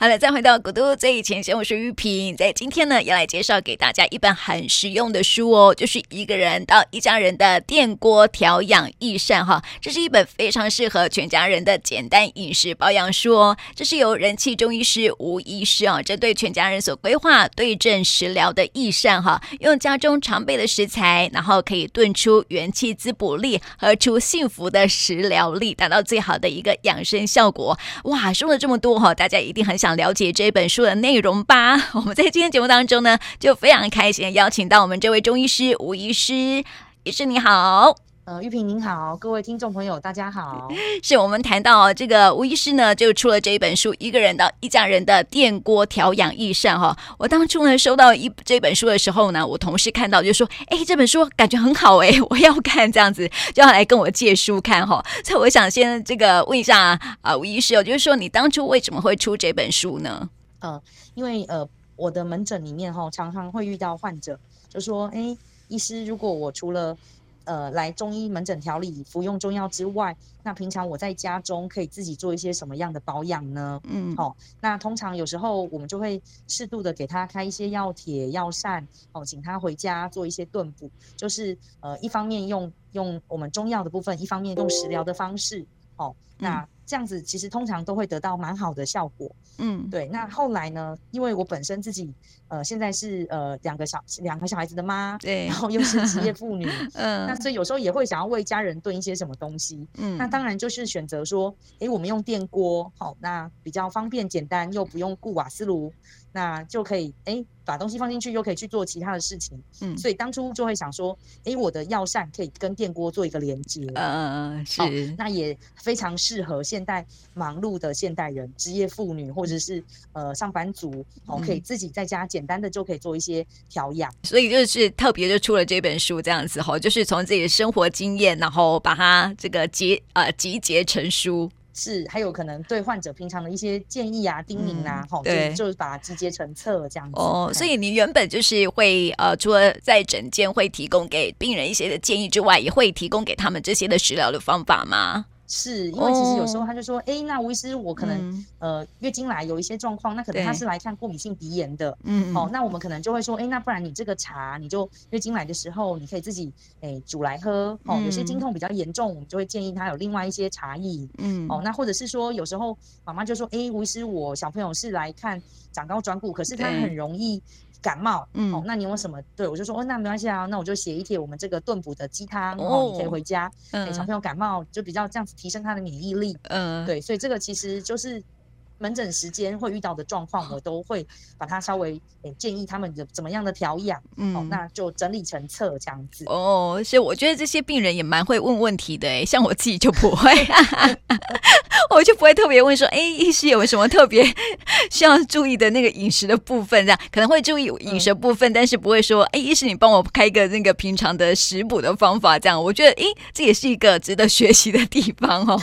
好了，再回到古都最前线，我是玉萍，在今天呢，要来介绍给大家一本很实用的书哦，就是一个人到一家人的电锅调养益善哈，这是一本非常适合全家人的简单饮食保养书哦。这是由人气中医师吴医师啊，针对全家人所规划对症食疗的益善哈，用家中常备的食材，然后可以炖出元气滋补力，喝出幸福的食疗力，达到最好的一个养生效果。哇，说了这么多哈，大家一定很想。想了解这本书的内容吧。我们在今天节目当中呢，就非常开心邀请到我们这位中医师吴医师，医师你好。呃，玉萍您好，各位听众朋友大家好。是我们谈到这个吴医师呢，就出了这一本书《一个人到一家人的电锅调养益善》哈。我当初呢收到一这本书的时候呢，我同事看到就说：“哎，这本书感觉很好哎，我要看这样子，就要来跟我借书看哈。”所以我想先这个问一下啊，吴医师哦，就是说你当初为什么会出这本书呢？呃，因为呃，我的门诊里面哈，常常会遇到患者就说：“哎，医师，如果我除了……”呃，来中医门诊调理，服用中药之外，那平常我在家中可以自己做一些什么样的保养呢？嗯，好、哦，那通常有时候我们就会适度的给他开一些药帖、药膳，哦，请他回家做一些炖补，就是呃，一方面用用我们中药的部分，一方面用食疗的方式，哦，那。嗯这样子其实通常都会得到蛮好的效果，嗯，对。那后来呢，因为我本身自己呃现在是呃两个小两个小孩子的妈，对，然后又是职业妇女，嗯，那所以有时候也会想要为家人炖一些什么东西，嗯，那当然就是选择说，哎，我们用电锅，好，那比较方便简单，又不用顾瓦斯炉。那就可以哎，把东西放进去，又可以去做其他的事情。嗯，所以当初就会想说，哎，我的药膳可以跟电锅做一个连接。嗯嗯嗯，是、哦。那也非常适合现代忙碌的现代人、职业妇女或者是呃上班族，哦，可以自己在家简单的就可以做一些调养。所以就是特别就出了这本书这样子哈，就是从自己的生活经验，然后把它这个集呃集结成书。是，还有可能对患者平常的一些建议啊、叮咛啊，好、嗯，对，就，就是把它集结成册这样子。哦，所以你原本就是会呃，除了在诊间会提供给病人一些的建议之外，也会提供给他们这些的食疗的方法吗？是因为其实有时候他就说，哎、哦，那吴医师，我可能、嗯、呃月经来有一些状况，那可能他是来看过敏性鼻炎的，嗯，哦，那我们可能就会说，哎，那不然你这个茶，你就月经来的时候，你可以自己哎煮来喝，哦、嗯，有些经痛比较严重，我们就会建议他有另外一些茶艺，嗯，哦，那或者是说有时候妈妈就说，哎，吴医师，我小朋友是来看长高转骨，可是他很容易。感冒，嗯，哦，那你有什么？对我就说，哦，那没关系啊，那我就写一帖我们这个炖补的鸡汤，哦，你可以回家，给、嗯、小朋友感冒就比较这样子提升他的免疫力，嗯，对，所以这个其实就是。门诊时间会遇到的状况，我都会把它稍微诶建议他们的怎么样的调养，嗯，哦，那就整理成册这样子。哦，所以我觉得这些病人也蛮会问问题的诶，像我自己就不会，我就不会特别问说，哎，医师有什么特别 需要注意的那个饮食的部分？这样可能会注意饮食部分，嗯，但是不会说，哎，医师你帮我开一个那个平常的食补的方法。这样我觉得，哎，这也是一个值得学习的地方哦。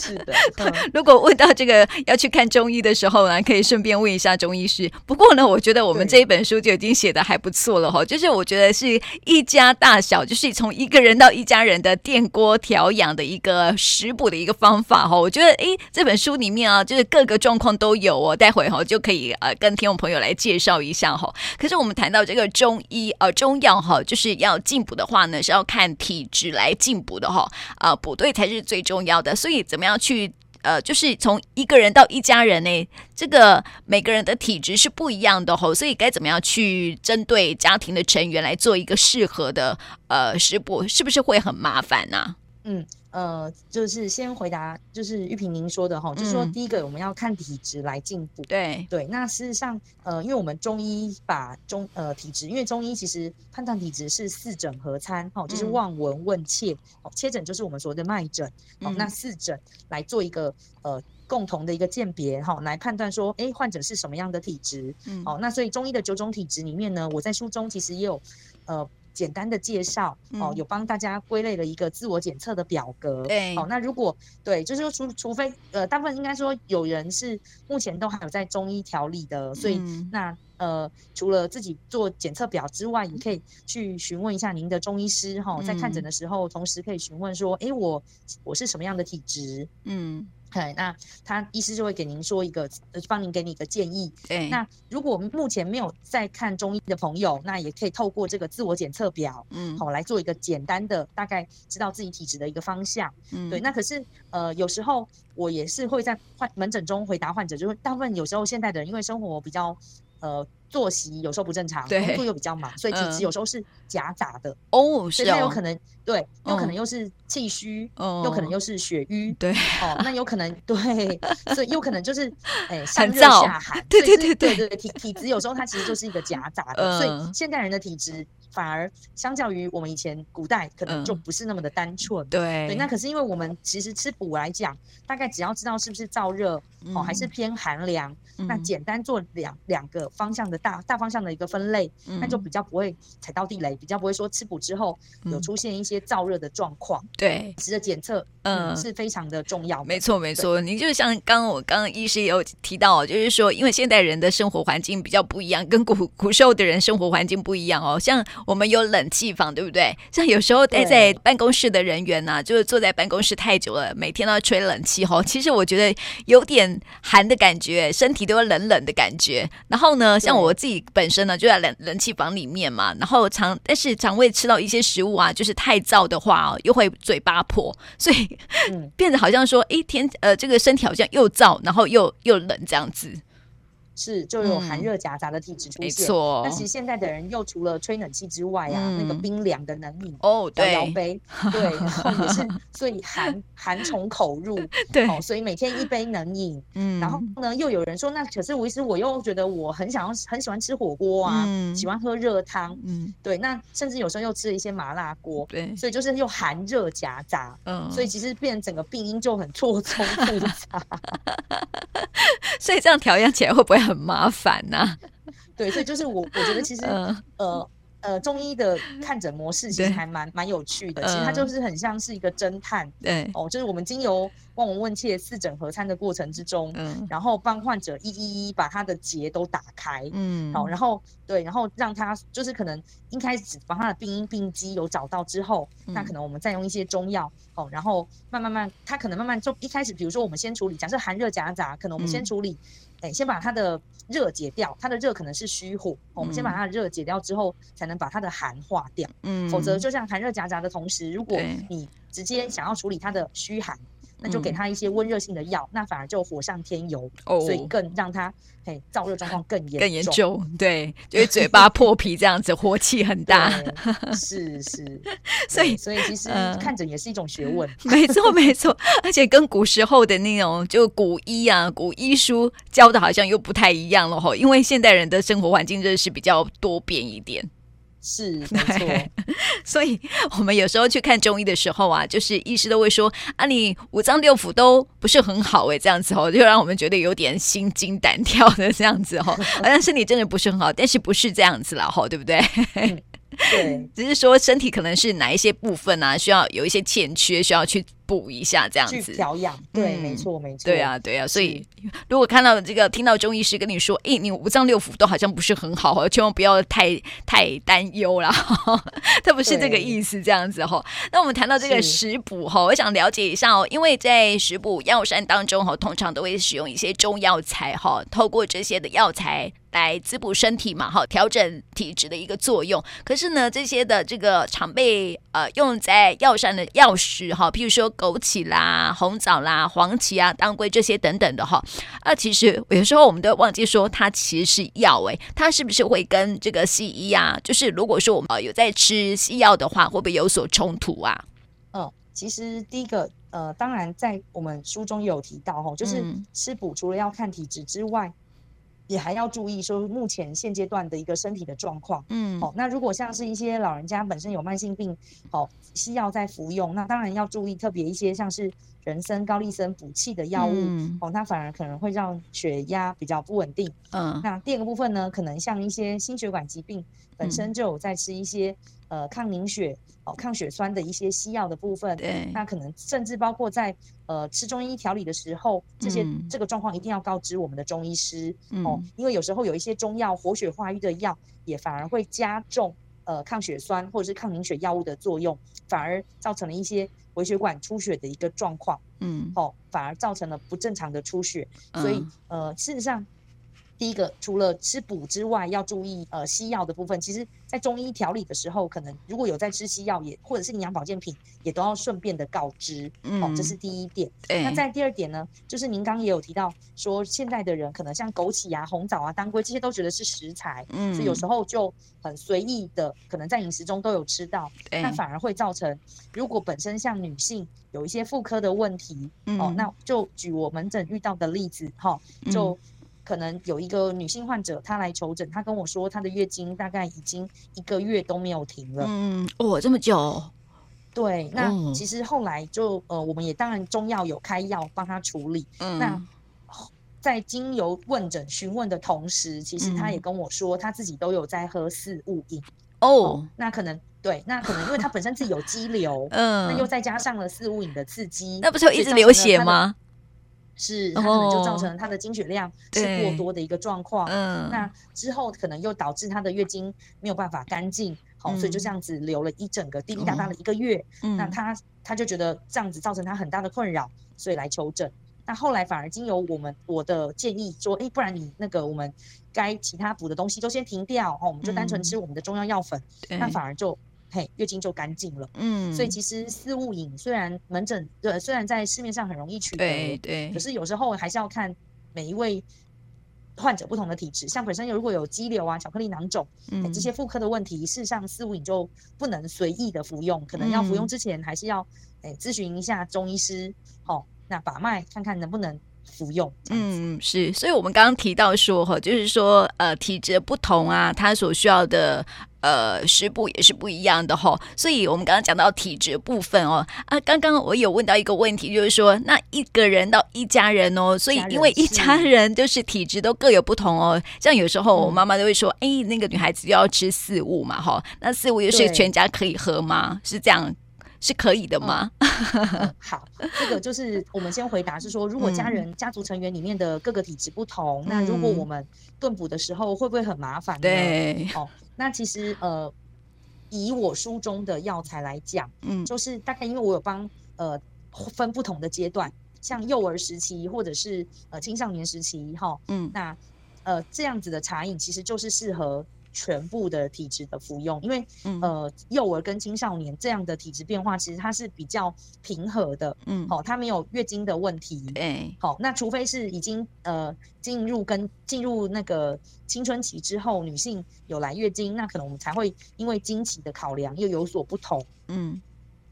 是的，嗯，如果问。到这个要去看中医的时候呢，可以顺便问一下中医师。不过呢，我觉得我们这一本书就已经写的还不错了哈。就是我觉得是一家大小，就是从一个人到一家人的电锅调养的一个食补的一个方法哈。我觉得诶，这本书里面啊，就是各个状况都有哦。待会哈就可以呃跟听众朋友来介绍一下哈。可是我们谈到这个中医呃中药哈，就是要进补的话呢，是要看体质来进补的哈。啊，补对才是最重要的。所以怎么样去？呃，就是从一个人到一家人呢，这个每个人的体质是不一样的吼，所以该怎么样去针对家庭的成员来做一个适合的呃食补，是不是会很麻烦呢、嗯。呃，就是先回答，就是玉萍您说的哈、嗯，就是说第一个我们要看体质来进补。对。对，那事实上，呃，因为我们中医把中呃体质，因为中医其实判断体质是四诊合参，哈，就是望闻问切，哦，切诊就是我们所谓的脉诊，哦，那四诊来做一个呃共同的一个鉴别，哈，来判断说，哎，患者是什么样的体质，嗯，哦，那所以中医的九种体质里面呢，我在书中其实也有呃。简单的介绍哦，有帮大家归类了一个自我检测的表格。对，哦，那如果对，就是说除除非呃，大部分应该说有人是目前都还有在中医调理的，所以那呃，除了自己做检测表之外，也可以去询问一下您的中医师哈，在看诊的时候，同时可以询问说，哎，我我是什么样的体质？嗯。对，那他医师就会给您说一个，呃，帮您给你一个建议。对，那如果目前没有在看中医的朋友，那也可以透过这个自我检测表，嗯，好来做一个简单的大概知道自己体质的一个方向。嗯，对，那可是呃，有时候我也是会在患门诊中回答患者，就是大部分有时候现代的人因为生活比较呃。作息有时候不正常，工作又比较忙，所以体质有时候是夹杂的哦，所以它有可能对，有可能又是气虚，哦，有可能又是血瘀，对，哦，那有可能对，所以有可能就是哎 上热下寒，对对对对对，体体质有时候它其实就是一个夹杂的，所以现代人的体质反而相较于我们以前古代可能就不是那么的单纯，对。对，那可是因为我们其实吃补来讲，大概只要知道是不是燥热哦，还是偏寒凉，那简单做两两个方向的。大大方向的一个分类，那就比较不会踩到地雷，比较不会说吃补之后有出现一些燥热的状况。对，体质的检测，嗯，是非常的重要。没错，没错。您就像刚刚我刚刚医师也有提到，就是说，因为现代人的生活环境比较不一样，跟古古时候的人生活环境不一样哦。像我们有冷气房，对不对？像有时候待在办公室的人员呢，就是坐在办公室太久了，每天都要吹冷气哦。其实我觉得有点寒的感觉，身体都会冷冷的感觉。然后呢，像我。我自己本身呢就在冷冷气房里面嘛，然后肠但是肠胃吃到一些食物啊，就是太燥的话哦，又会嘴巴破，所以、变得好像说，哎天，呃，这个身体好像又燥，然后又又冷这样子。是，就有寒热夹杂的体质出现。没错，那其实现在的人又除了吹冷气之外啊，那个冰凉的冷饮哦，对。摇杯，对，然后也是，所以寒寒从口入，对，所以每天一杯冷饮，嗯，然后呢，又有人说，那可是我其实我又觉得我很想要很喜欢吃火锅啊，喜欢喝热汤，嗯，对，那甚至有时候又吃了一些麻辣锅，对，所以就是又寒热夹杂，嗯，所以其实变整个病因就很错综复杂，所以这样调养起来会不会？很麻烦呐、啊，对，所以就是我，我觉得其实，呃呃，呃，中医的看诊模式其实还蛮蛮有趣的。其实它就是很像是一个侦探，对，哦，就是我们经由望闻问切、四诊合参的过程之中，嗯，然后帮患者一一一把他的结都打开，嗯，好，然后对，然后让他就是可能一开始把他的病因病机有找到之后，那可能我们再用一些中药，哦，然后慢慢慢，他可能慢慢就一开始，比如说我们先处理，假设寒热夹杂，可能我们先处理。哎，先把它的热解掉，它的热可能是虚火，嗯、我们先把它的热解掉之后，才能把它的寒化掉。嗯，否则就像寒热夹杂的同时，如果你直接想要处理它的虚寒。那就给他一些温热性的药，嗯，那反而就火上添油，哦，所以更让他嘿燥热状况更严重，更严重，对，就是嘴巴破皮这样子，火气很大，是是，所以所以其实看诊也是一种学问，呃、没错没错，而且跟古时候的那种就古医啊，古医书教的好像又不太一样了哈，因为现代人的生活环境真的是比较多变一点。是没错，所以我们有时候去看中医的时候啊，就是医师都会说啊，你五脏六腑都不是很好哎，这样子哦，就让我们觉得有点心惊胆跳的这样子哦，好像身体真的不是很好，但是不是这样子了哈，对不对？嗯对，只是说身体可能是哪一些部分啊，需要有一些欠缺，需要去补一下这样子调养。对，没错，没错。对啊，对啊。所以如果看到这个，听到中医师跟你说，哎，你五脏六腑都好像不是很好，千万不要太太担忧了。他不是这个意思，这样子哈。那我们谈到这个食补哈，我想了解一下哦，因为在食补药膳当中哈，通常都会使用一些中药材哈，透过这些的药材。来滋补身体嘛，哈，调整体质的一个作用。可是呢，这些的这个常被呃用在药膳的药食哈，譬如说枸杞啦、红枣啦、黄芪啊、当归这些等等的哈，啊，其实有时候我们都忘记说它其实是药诶，它是不是会跟这个西医啊？就是如果说我们呃有在吃西药的话，会不会有所冲突啊？嗯，其实第一个呃，当然在我们书中有提到哈，就是吃补除了要看体质之外。也还要注意说，目前现阶段的一个身体的状况。嗯，好、哦，那如果像是一些老人家本身有慢性病，好、哦，西药在服用，那当然要注意特别一些像是人参、高丽参补气的药物，嗯，哦，那反而可能会让血压比较不稳定。嗯，那第二个部分呢，可能像一些心血管疾病本身就有在吃一些、嗯、呃抗凝血哦。抗血栓的一些西药的部分，对，那可能甚至包括在呃吃中医调理的时候，这些、嗯、这个状况一定要告知我们的中医师、嗯、哦，因为有时候有一些中药活血化瘀的药，也反而会加重呃抗血栓或者是抗凝血药物的作用，反而造成了一些微血管出血的一个状况。嗯，哦，反而造成了不正常的出血，嗯、所以呃，事实上。第一个，除了吃补之外，要注意呃西药的部分。其实，在中医调理的时候，可能如果有在吃西药，也或者是营养保健品，也都要顺便的告知。嗯，哦，这是第一点。对那在第二点呢，就是您刚刚也有提到说，现在的人可能像枸杞啊、红枣啊、当归这些都觉得是食材，嗯，所以有时候就很随意的，可能在饮食中都有吃到，那反而会造成，如果本身像女性有一些妇科的问题，嗯、哦，那就举我门诊遇到的例子，哈、哦，就。嗯可能有一个女性患者，她来求诊，她跟我说，她的月经大概已经一个月都没有停了。嗯，哦，这么久。对，那其实后来就呃，我们也当然中药有开药帮她处理。嗯，那在经由问诊询问的同时，其实她也跟我说，她自己都有在喝四物饮。哦，哦，那可能对，那可能因为她本身自己有肌瘤，嗯，那又再加上了四物饮的刺激，那不是会一直流血吗？是，它可能就造成它的经血量是过多的一个状况。嗯，那之后可能又导致她的月经没有办法干净，好、嗯，所以就这样子流了一整个滴滴答答的一个月。嗯，那她她就觉得这样子造成她很大的困扰，所以来求诊。那后来反而经由我们我的建议说，哎、欸，不然你那个我们该其他补的东西都先停掉，哦，我们就单纯吃我们的中药药粉，嗯、那反而就。嘿，月经就干净了。嗯，所以其实四物饮虽然门诊对，虽然在市面上很容易取得，对对，可是有时候还是要看每一位患者不同的体质。像本身有如果有肌瘤啊、巧克力囊肿，嗯，这些妇科的问题，事实上四物饮就不能随意的服用，可能要服用之前还是要诶咨询一下中医师，好，那把脉看看能不能。服用，嗯，是，所以我们刚刚提到说哈，就是说呃体质不同啊，它所需要的呃食补也是不一样的哈。所以我们刚刚讲到体质部分哦啊，刚刚我有问到一个问题，就是说那一个人到一家人哦，所以因为一家人就是体质都各有不同哦。像有时候我妈妈都会说，哎、嗯，那个女孩子要吃四物嘛哈，那四物又是全家可以喝吗？是这样。是可以的吗？好，这个就是我们先回答，是说如果家人、嗯、家族成员里面的各个体质不同，嗯、那如果我们炖补的时候会不会很麻烦呢？对，哦，那其实呃，以我书中的药材来讲，嗯，就是大概因为我有帮呃分不同的阶段，像幼儿时期或者是呃青少年时期，哈、哦，嗯，那呃这样子的茶饮其实就是适合。全部的体质的服用，因为、嗯、呃，幼儿跟青少年这样的体质变化，其实它是比较平和的，嗯，好、哦，它没有月经的问题，对，好，那除非是已经呃进入跟进入那个青春期之后，女性有来月经，那可能我们才会因为经期的考量又有所不同，嗯，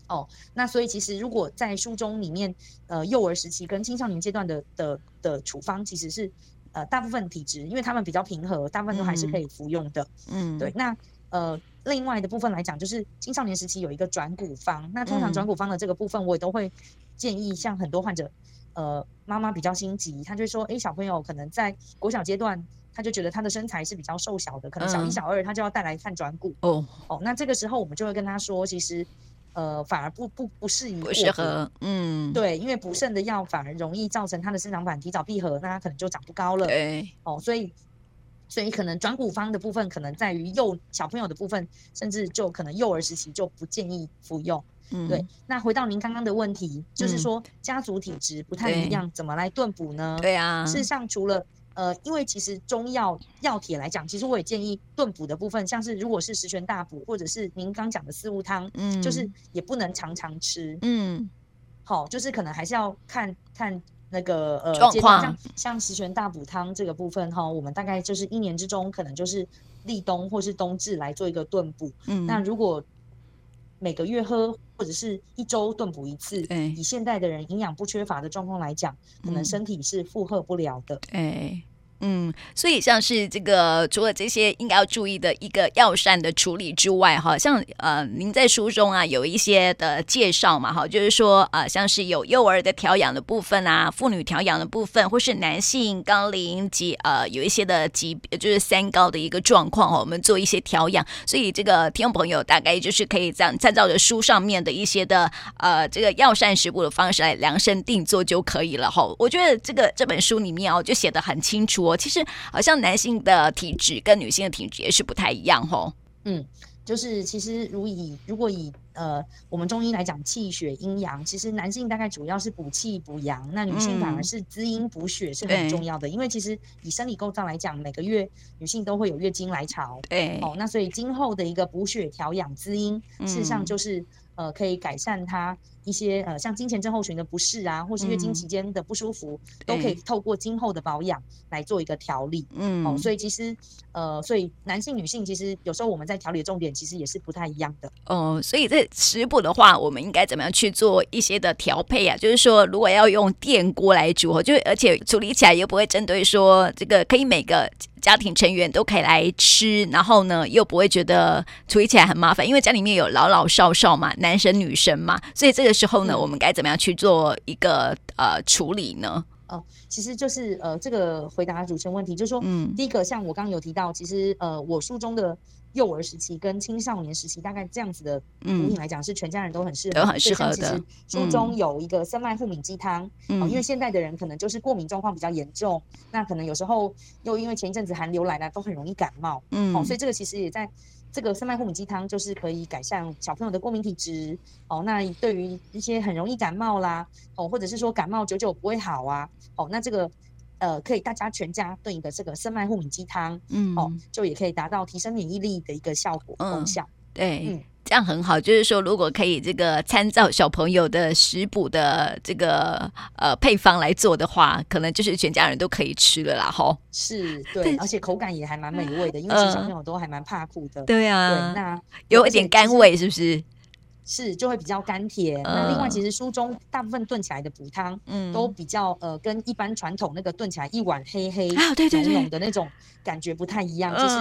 哦，那所以其实如果在书中里面，呃，幼儿时期跟青少年阶段的的的处方其实是。呃，大部分体质，因为他们比较平和，大部分都还是可以服用的。嗯，对。那呃，另外的部分来讲，就是青少年时期有一个转骨方。那通常转骨方的这个部分，我也都会建议，像很多患者，呃，妈妈比较心急，他就说，哎，小朋友可能在国小阶段，他就觉得他的身材是比较瘦小的，可能小一、小二他就要带来看转骨。哦哦，那这个时候我们就会跟他说，其实。呃，反而不不不适宜，不适合，嗯，对，因为补肾的药反而容易造成他的生长板提早闭合，那他可能就长不高了，对，哦，所以所以可能转骨方的部分，可能在于幼小朋友的部分，甚至就可能幼儿时期就不建议服用，嗯，对。那回到您刚刚的问题，就是说家族体质不太一样，怎么来炖补呢？对啊，事实上除了。呃，因为其实中药药帖来讲，其实我也建议炖补的部分，像是如果是十全大补，或者是您刚讲的四物汤，嗯，就是也不能常常吃，嗯，好，就是可能还是要看看那个呃状况，像像十全大补汤这个部分哈，我们大概就是一年之中可能就是立冬或是冬至来做一个炖补，嗯，那如果每个月喝或者是一周炖补一次，嗯，以现代的人营养不缺乏的状况来讲，可能身体是负荷不了的，哎。嗯，嗯所以像是这个，除了这些应该要注意的一个药膳的处理之外，哈，像呃，您在书中啊有一些的介绍嘛，哈，就是说呃，像是有幼儿的调养的部分啊，妇女调养的部分，或是男性高龄及呃有一些的疾，就是三高的一个状况哈，我们做一些调养。所以这个听众朋友大概就是可以这样参照着书上面的一些的呃这个药膳食补的方式来量身定做就可以了哈。我觉得这个这本书里面哦就写的很清楚。我其实好像男性的体质跟女性的体质也是不太一样吼。嗯，就是其实如以如果以呃，我们中医来讲气血阴阳，其实男性大概主要是补气补阳，那女性反而是滋阴补血是很重要的。嗯、因为其实以生理构造来讲，每个月女性都会有月经来潮，对，哦，那所以今后的一个补血调养滋阴，事实上就是。呃，可以改善他一些呃，像经前症候群的不适啊，或是月经期间的不舒服，嗯、都可以透过今后的保养来做一个调理。嗯，哦，所以其实呃，所以男性、女性其实有时候我们在调理的重点其实也是不太一样的。哦，所以这食补的话，我们应该怎么样去做一些的调配啊？就是说，如果要用电锅来煮，就而且处理起来又不会针对说这个可以每个。家庭成员都可以来吃，然后呢，又不会觉得处理起来很麻烦，因为家里面有老老少少嘛，男生女生嘛，所以这个时候呢，嗯、我们该怎么样去做一个呃处理呢？哦，其实就是呃，这个回答主持人问题，就是说，嗯，第一个像我刚刚有提到，其实呃，我书中的幼儿时期跟青少年时期，大概这样子的补品来讲，是全家人都很适合，都很适合的。书中有一个生脉护敏鸡汤，嗯、哦，因为现在的人可能就是过敏状况比较严重，那可能有时候又因为前一阵子寒流来了，都很容易感冒，嗯，哦，所以这个其实也在。这个生麦护敏鸡汤就是可以改善小朋友的过敏体质哦。那对于一些很容易感冒啦哦，或者是说感冒久久不会好啊哦，那这个呃可以大家全家炖一个这个生麦护敏鸡汤，嗯哦，就也可以达到提升免疫力的一个效果功效。嗯、对，嗯。这样很好，就是说，如果可以这个参照小朋友的食补的这个呃配方来做的话，可能就是全家人都可以吃了啦，吼。是，对，而且口感也还蛮美味的，因为其实小朋友都还蛮怕苦的。对啊，对，那有一点甘味，是不是？是，就会比较甘甜。那另外，其实书中大部分炖起来的补汤，嗯，都比较呃，跟一般传统那个炖起来一碗黑黑浓浓的那种感觉不太一样，就是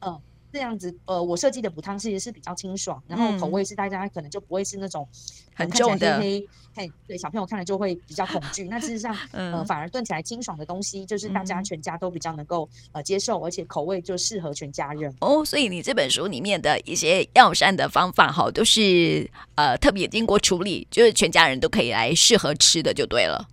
嗯。这样子，呃，我设计的补汤其实是比较清爽，然后口味是大家可能就不会是那种很重的，黑黑，嘿，对，小朋友看了就会比较恐惧。那事实上，呃，反而炖起来清爽的东西，就是大家全家都比较能够呃接受，而且口味就适合全家人。哦，所以你这本书里面的一些药膳的方法，哈，都是呃特别经过处理，就是全家人都可以来适合吃的，就对了。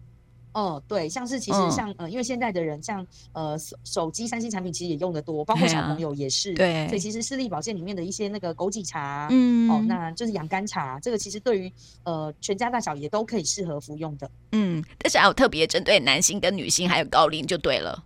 哦，对，像是其实像、嗯、呃，因为现在的人像呃手手机三星产品其实也用的多，包括小朋友也是。对，所以其实视力保健里面的一些那个枸杞茶，嗯，哦，那就是养肝茶，这个其实对于呃全家大小也都可以适合服用的。嗯，但是还有特别针对男性跟女性还有高龄就对了，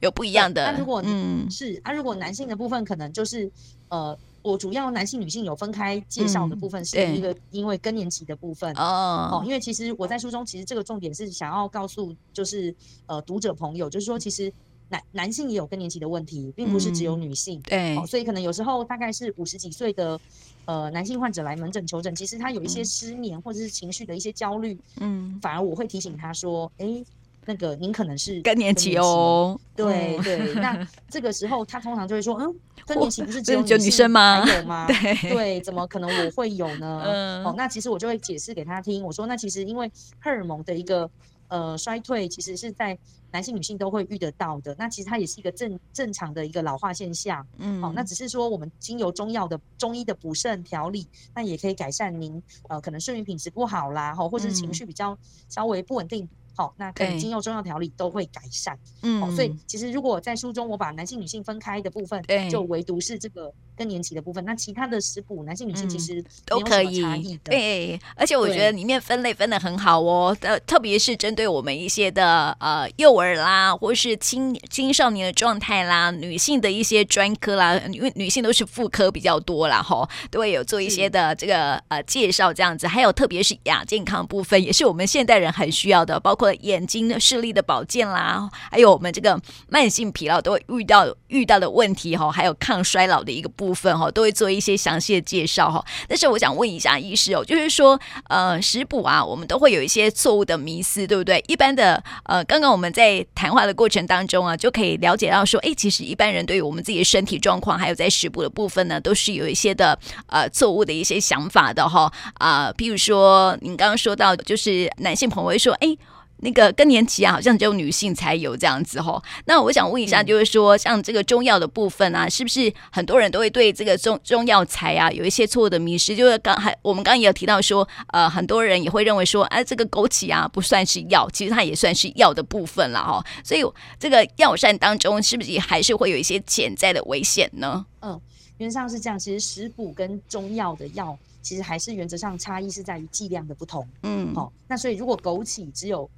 有不一样的。那如果嗯是，那、啊、如果男性的部分可能就是呃。我主要男性、女性有分开介绍的部分，是一个因为更年期的部分哦、嗯。因为其实我在书中，其实这个重点是想要告诉，就是呃读者朋友，就是说其实男男性也有更年期的问题，并不是只有女性。嗯、对、哦，所以可能有时候大概是五十几岁的呃男性患者来门诊求诊，其实他有一些失眠或者是情绪的一些焦虑，嗯，反而我会提醒他说，哎、欸。那个您可能是更年期哦，对对，那这个时候他通常就会说，嗯，更年期不是 只有女生吗？还有吗？对对，怎么可能我会有呢？嗯，哦，那其实我就会解释给他听，我说那其实因为荷尔蒙的一个呃衰退，其实是在男性女性都会遇得到的，那其实它也是一个正正常的一个老化现象，嗯，哦，那只是说我们经由中药的中医的补肾调理，那也可以改善您呃可能睡眠品质不好啦，哈，或者是情绪比较稍微不稳定。好，那可能经由中药调理都会改善。嗯，哦，所以其实如果在书中我把男性女性分开的部分，对，就唯独是这个更年期的部分，那其他的食补男性女性其实都可以。对，而且我觉得里面分类分的很好哦，呃，特别是针对我们一些的呃幼儿啦，或是青青少年的状态啦，女性的一些专科啦，因为女性都是妇科比较多啦，哈，都会有做一些的这个呃介绍这样子，还有特别是亚健康部分，也是我们现代人很需要的，包括。眼睛的视力的保健啦，还有我们这个慢性疲劳都会遇到遇到的问题哈，还有抗衰老的一个部部分哈，都会做一些详细的介绍哈。但是我想问一下医师哦，就是说呃食补啊，我们都会有一些错误的迷思，对不对？一般的呃，刚刚我们在谈话的过程当中啊，就可以了解到说，哎，其实一般人对于我们自己的身体状况，还有在食补的部分呢，都是有一些的呃错误的一些想法的哈啊，呃，譬如说您刚刚说到，就是男性朋友会说，哎。那个更年期啊，好像只有女性才有这样子吼。那我想问一下，就是说，像这个中药的部分啊，是不是很多人都会对这个中中药材啊有一些错误的迷失？就是刚还我们刚刚也有提到说，呃，很多人也会认为说，哎，这个枸杞啊不算是药，其实它也算是药的部分了哈。所以这个药膳当中，是不是也还是会有一些潜在的危险呢？嗯，原则上是这样。其实食补跟中药的药。其实还是原则上差异是在于剂量的不同。嗯，好、哦，那所以如果枸杞只有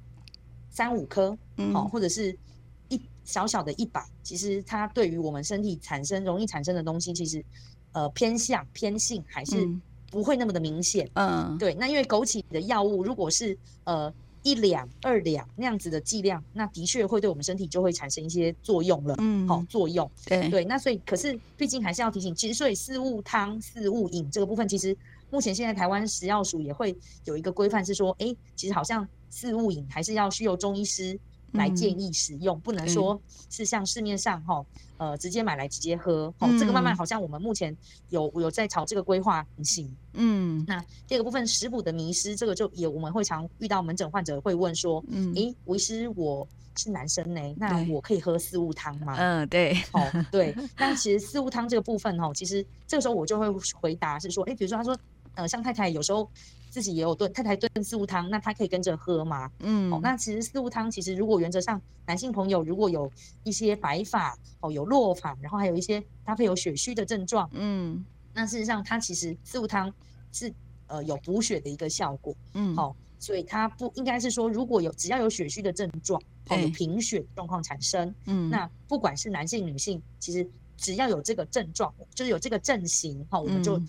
三五颗，好、或者是一小小的一把，其实它对于我们身体产生容易产生的东西，其实呃偏向偏性还是不会那么的明显。嗯，对，那因为枸杞的药物如果是呃。一两、二两那样子的剂量，那的确会对我们身体就会产生一些作用了。嗯，好、哦、作用。对对，那所以可是毕竟还是要提醒，其实所以四物汤、四物饮这个部分，其实目前现在台湾食药署也会有一个规范，是说，哎，其实好像四物饮还是要需由中医师。来建议使用，嗯、不能说是像市面上哈，呃，直接买来直接喝。哦、嗯，这个慢慢好像我们目前有有在朝这个规划行。嗯，那第二个部分食补的迷失，这个就也我们会常遇到门诊患者会问说，嗯，诶，吴医师，我是男生呢，那我可以喝四物汤吗？嗯，对，好、哦，对。那其实四物汤这个部分哈，其实这个时候我就会回答是说，诶，比如说他说，呃，像太太有时候。自己也有炖，太太炖四物汤，那他可以跟着喝吗？嗯，哦，那其实四物汤其实如果原则上男性朋友如果有一些白发哦，有落发，然后还有一些搭配有血虚的症状，嗯，那事实上它其实四物汤是呃有补血的一个效果，嗯，好、哦，所以它不应该是说如果有只要有血虚的症状，哦，有贫血状况产生，嗯，那不管是男性女性，其实只要有这个症状，就是有这个症型，哈、哦，我们就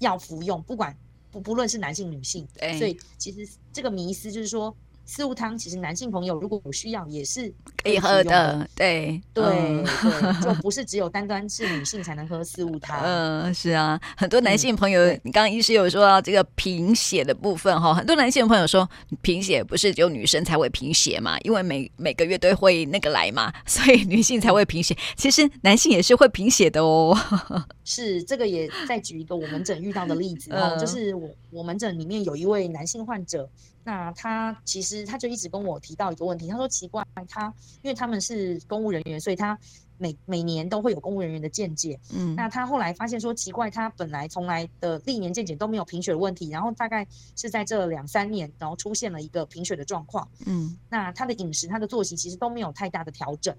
要服用，不管。不不论是男性女性，所以其实这个迷思就是说。四物汤其实男性朋友如果有需要也是可以喝的，对对、嗯、对，就不是只有单单是女性才能喝四物汤。嗯，是啊，很多男性朋友，嗯、你刚刚医师有说到这个贫血的部分哈，很多男性朋友说贫血不是只有女生才会贫血嘛，因为每每个月都会那个来嘛，所以女性才会贫血。其实男性也是会贫血的哦。是这个也再举一个我门诊遇到的例子哈、嗯，就是我我门诊里面有一位男性患者。那他其实他就一直跟我提到一个问题，他说奇怪，他因为他们是公务人员，所以他每每年都会有公务人员的见解。嗯，那他后来发现说奇怪，他本来从来的历年见解都没有贫血的问题，然后大概是在这两三年，然后出现了一个贫血的状况。嗯，那他的饮食、他的作息其实都没有太大的调整。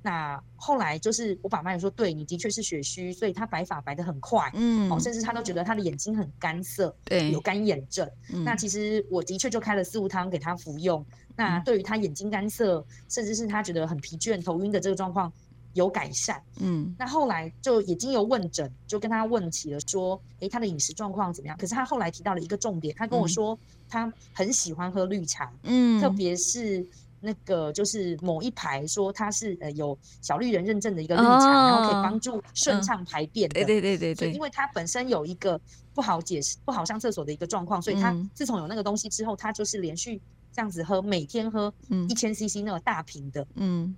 那后来就是我爸妈也说，对，你的确是血虚，所以他白发白得很快，嗯，哦，甚至他都觉得他的眼睛很干涩，对，有干眼症。嗯。那其实我的确就开了四物汤给他服用。那对于他眼睛干涩，甚至是他觉得很疲倦、头晕的这个状况有改善。嗯。那后来就也经由问诊，就跟他问起了，说，诶，他的饮食状况怎么样？可是他后来提到了一个重点，他跟我说，他很喜欢喝绿茶，嗯，特别是。那个就是某一排说它是呃有小绿人认证的一个绿茶，哦、然后可以帮助顺畅排便的。嗯、对对对对，因为它本身有一个不好解释、不好上厕所的一个状况，所以它自从有那个东西之后，它就是连续这样子喝，每天喝一千 CC 那个大瓶的。嗯。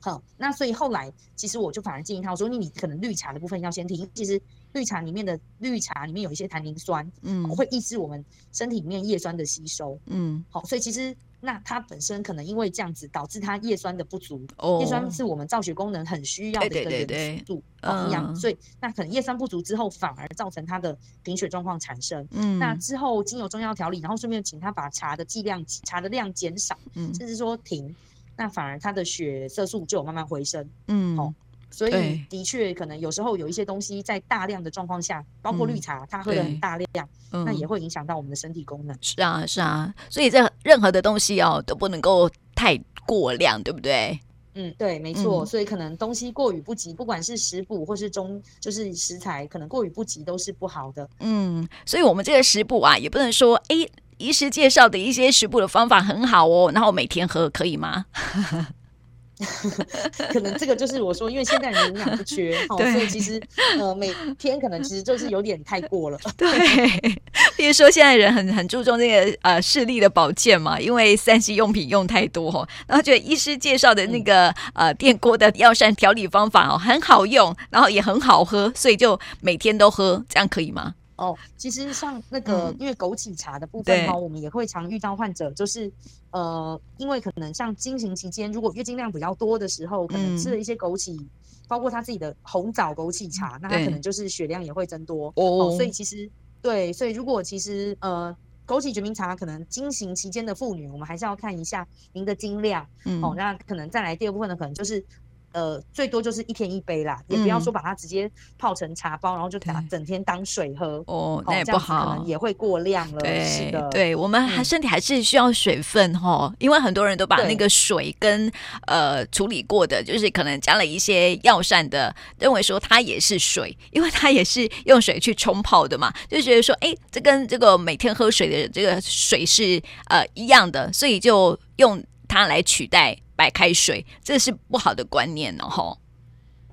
好，那所以后来其实我就反而建议他，我说你你可能绿茶的部分要先停。其实绿茶里面的绿茶里面有一些弹磷酸，嗯，会抑制我们身体里面叶酸的吸收。嗯。好，所以其实。那它本身可能因为这样子导致它叶酸的不足，叶、oh, 酸是我们造血功能很需要的一个元素，营养，所以那可能叶酸不足之后，反而造成它的贫血状况产生。嗯，那之后经由中药调理，然后顺便请他把茶的剂量、茶的量减少，嗯，甚至说停，那反而他的血色素就有慢慢回升。嗯，哦。所以的确，可能有时候有一些东西在大量的状况下，包括绿茶，它喝的很大量，那也会影响到我们的身体功能。是啊，是啊，所以这任何的东西哦都不能够太过量，对不对？嗯，对，没错。嗯、所以可能东西过于不及，不管是食补或是中，就是食材，可能过于不及都是不好的。嗯，所以我们这个食补啊，也不能说，哎，医师介绍的一些食补的方法很好哦，然后每天喝可以吗？可能这个就是我说，因为现在人营养不缺，哦，所以其实呃每天可能其实就是有点太过了。对，比如说现在人很很注重这个呃视力的保健嘛，因为三 C 用品用太多哦，然后觉得医师介绍的那个、嗯、呃电锅的药膳调理方法哦很好用，然后也很好喝，所以就每天都喝，这样可以吗？哦，其实像那个，嗯、因为枸杞茶的部分哈，我们也会常遇到患者，就是呃，因为可能像经行期间，如果月经量比较多的时候，可能吃了一些枸杞，嗯、包括他自己的红枣枸杞茶，那他可能就是血量也会增多哦，哦。所以其实对，所以如果其实呃，枸杞决明茶可能经行期间的妇女，我们还是要看一下您的经量，嗯，哦，那可能再来第二部分呢，可能就是。呃，最多就是一天一杯啦，也不要说把它直接泡成茶包，然后就打整天当水喝哦，那也不好，可能也会过量了。对，是的，对我们还身体还是需要水分哈，因为很多人都把那个水跟呃处理过的，就是可能加了一些药膳的，认为说它也是水，因为它也是用水去冲泡的嘛，就觉得说，哎，这跟这个每天喝水的这个水是呃一样的，所以就用它来取代。白开水，这是不好的观念哦，吼。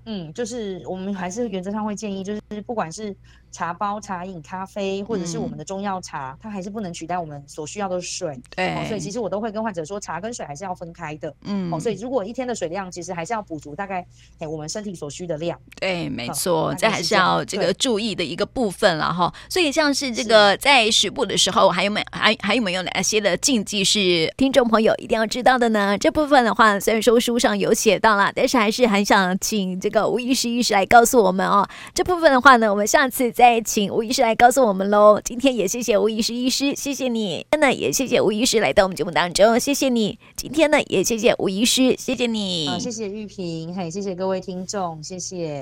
嗯，就是我们还是原则上会建议，就是不管是。茶包、茶饮、咖啡，或者是我们的中药茶，嗯、它还是不能取代我们所需要的水。对、哦，所以其实我都会跟患者说，茶跟水还是要分开的。嗯，哦，所以如果一天的水量，其实还是要补足大概哎我们身体所需的量。对，没错，哦、这还是要这个注意的一个部分了哈。所以像是这个在食补的时候，还有没有还还有没有哪些的禁忌是听众朋友一定要知道的呢？这部分的话，虽然说书上有写到了，但是还是很想请这个吴医师医师来告诉我们哦。这部分的话呢，我们下次再。请吴医师来告诉我们喽。今天也谢谢吴医师医师，谢谢你。真的也谢谢吴医师来到我们节目当中，谢谢你。今天呢也谢谢吴医师，谢谢你。好，谢谢玉萍，嘿，谢谢各位听众，谢谢。